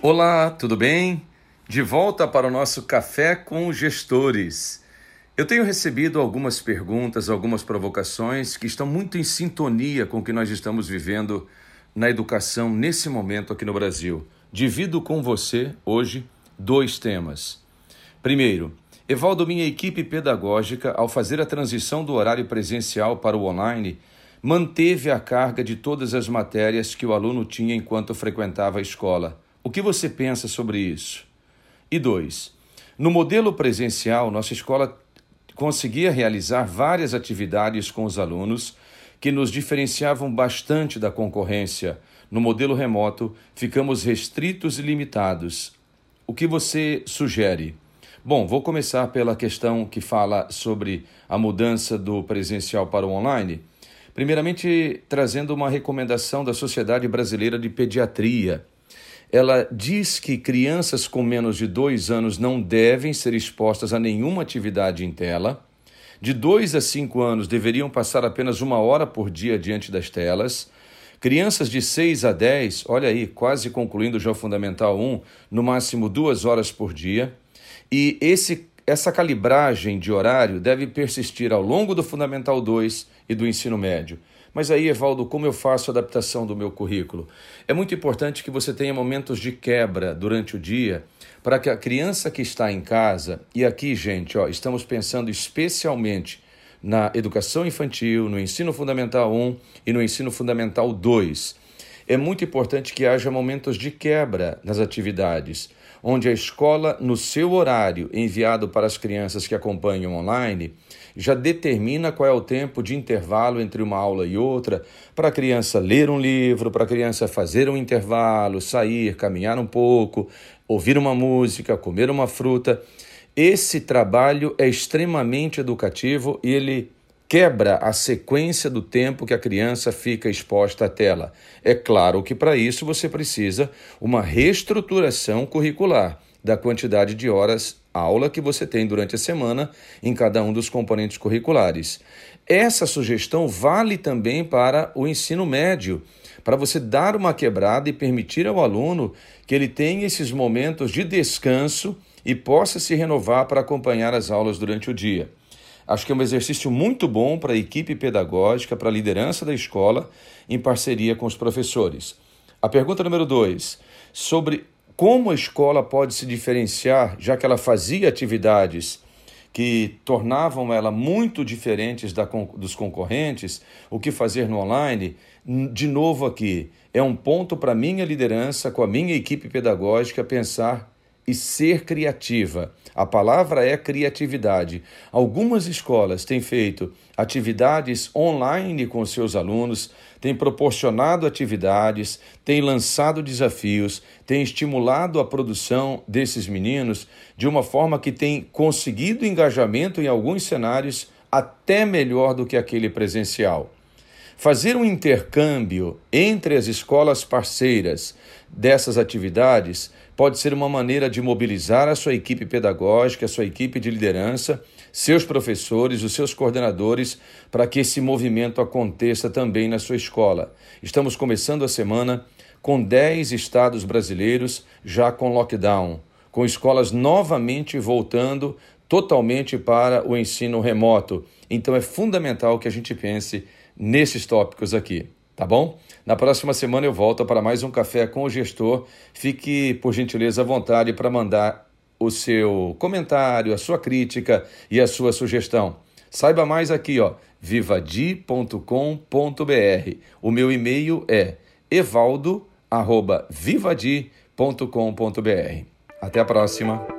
Olá, tudo bem? De volta para o nosso Café com Gestores. Eu tenho recebido algumas perguntas, algumas provocações que estão muito em sintonia com o que nós estamos vivendo na educação nesse momento aqui no Brasil. Divido com você hoje dois temas. Primeiro, Evaldo, minha equipe pedagógica, ao fazer a transição do horário presencial para o online, manteve a carga de todas as matérias que o aluno tinha enquanto frequentava a escola. O que você pensa sobre isso? E dois, no modelo presencial, nossa escola conseguia realizar várias atividades com os alunos que nos diferenciavam bastante da concorrência. No modelo remoto, ficamos restritos e limitados. O que você sugere? Bom, vou começar pela questão que fala sobre a mudança do presencial para o online. Primeiramente, trazendo uma recomendação da Sociedade Brasileira de Pediatria. Ela diz que crianças com menos de dois anos não devem ser expostas a nenhuma atividade em tela. De dois a cinco anos deveriam passar apenas uma hora por dia diante das telas. Crianças de 6 a 10, olha aí, quase concluindo já o Fundamental 1, no máximo duas horas por dia. E esse, essa calibragem de horário deve persistir ao longo do Fundamental 2 e do ensino médio. Mas aí, Evaldo, como eu faço a adaptação do meu currículo? É muito importante que você tenha momentos de quebra durante o dia para que a criança que está em casa, e aqui, gente, ó, estamos pensando especialmente na educação infantil, no ensino fundamental 1 e no ensino fundamental 2. É muito importante que haja momentos de quebra nas atividades onde a escola, no seu horário enviado para as crianças que acompanham online, já determina qual é o tempo de intervalo entre uma aula e outra, para a criança ler um livro, para a criança fazer um intervalo, sair, caminhar um pouco, ouvir uma música, comer uma fruta. Esse trabalho é extremamente educativo e ele quebra a sequência do tempo que a criança fica exposta à tela. É claro que para isso você precisa uma reestruturação curricular da quantidade de horas aula que você tem durante a semana em cada um dos componentes curriculares. Essa sugestão vale também para o ensino médio, para você dar uma quebrada e permitir ao aluno que ele tenha esses momentos de descanso e possa se renovar para acompanhar as aulas durante o dia. Acho que é um exercício muito bom para a equipe pedagógica, para a liderança da escola, em parceria com os professores. A pergunta número dois, sobre como a escola pode se diferenciar, já que ela fazia atividades que tornavam ela muito diferentes da, dos concorrentes, o que fazer no online? De novo aqui, é um ponto para a minha liderança, com a minha equipe pedagógica, pensar e ser criativa. A palavra é criatividade. Algumas escolas têm feito atividades online com seus alunos, têm proporcionado atividades, têm lançado desafios, têm estimulado a produção desses meninos de uma forma que tem conseguido engajamento em alguns cenários até melhor do que aquele presencial. Fazer um intercâmbio entre as escolas parceiras dessas atividades pode ser uma maneira de mobilizar a sua equipe pedagógica, a sua equipe de liderança, seus professores, os seus coordenadores, para que esse movimento aconteça também na sua escola. Estamos começando a semana com 10 estados brasileiros já com lockdown, com escolas novamente voltando totalmente para o ensino remoto. Então é fundamental que a gente pense nesses tópicos aqui, tá bom? Na próxima semana eu volto para mais um café com o gestor. Fique, por gentileza, à vontade para mandar o seu comentário, a sua crítica e a sua sugestão. Saiba mais aqui, ó, vivadi.com.br. O meu e-mail é evaldo@vivadi.com.br. Até a próxima.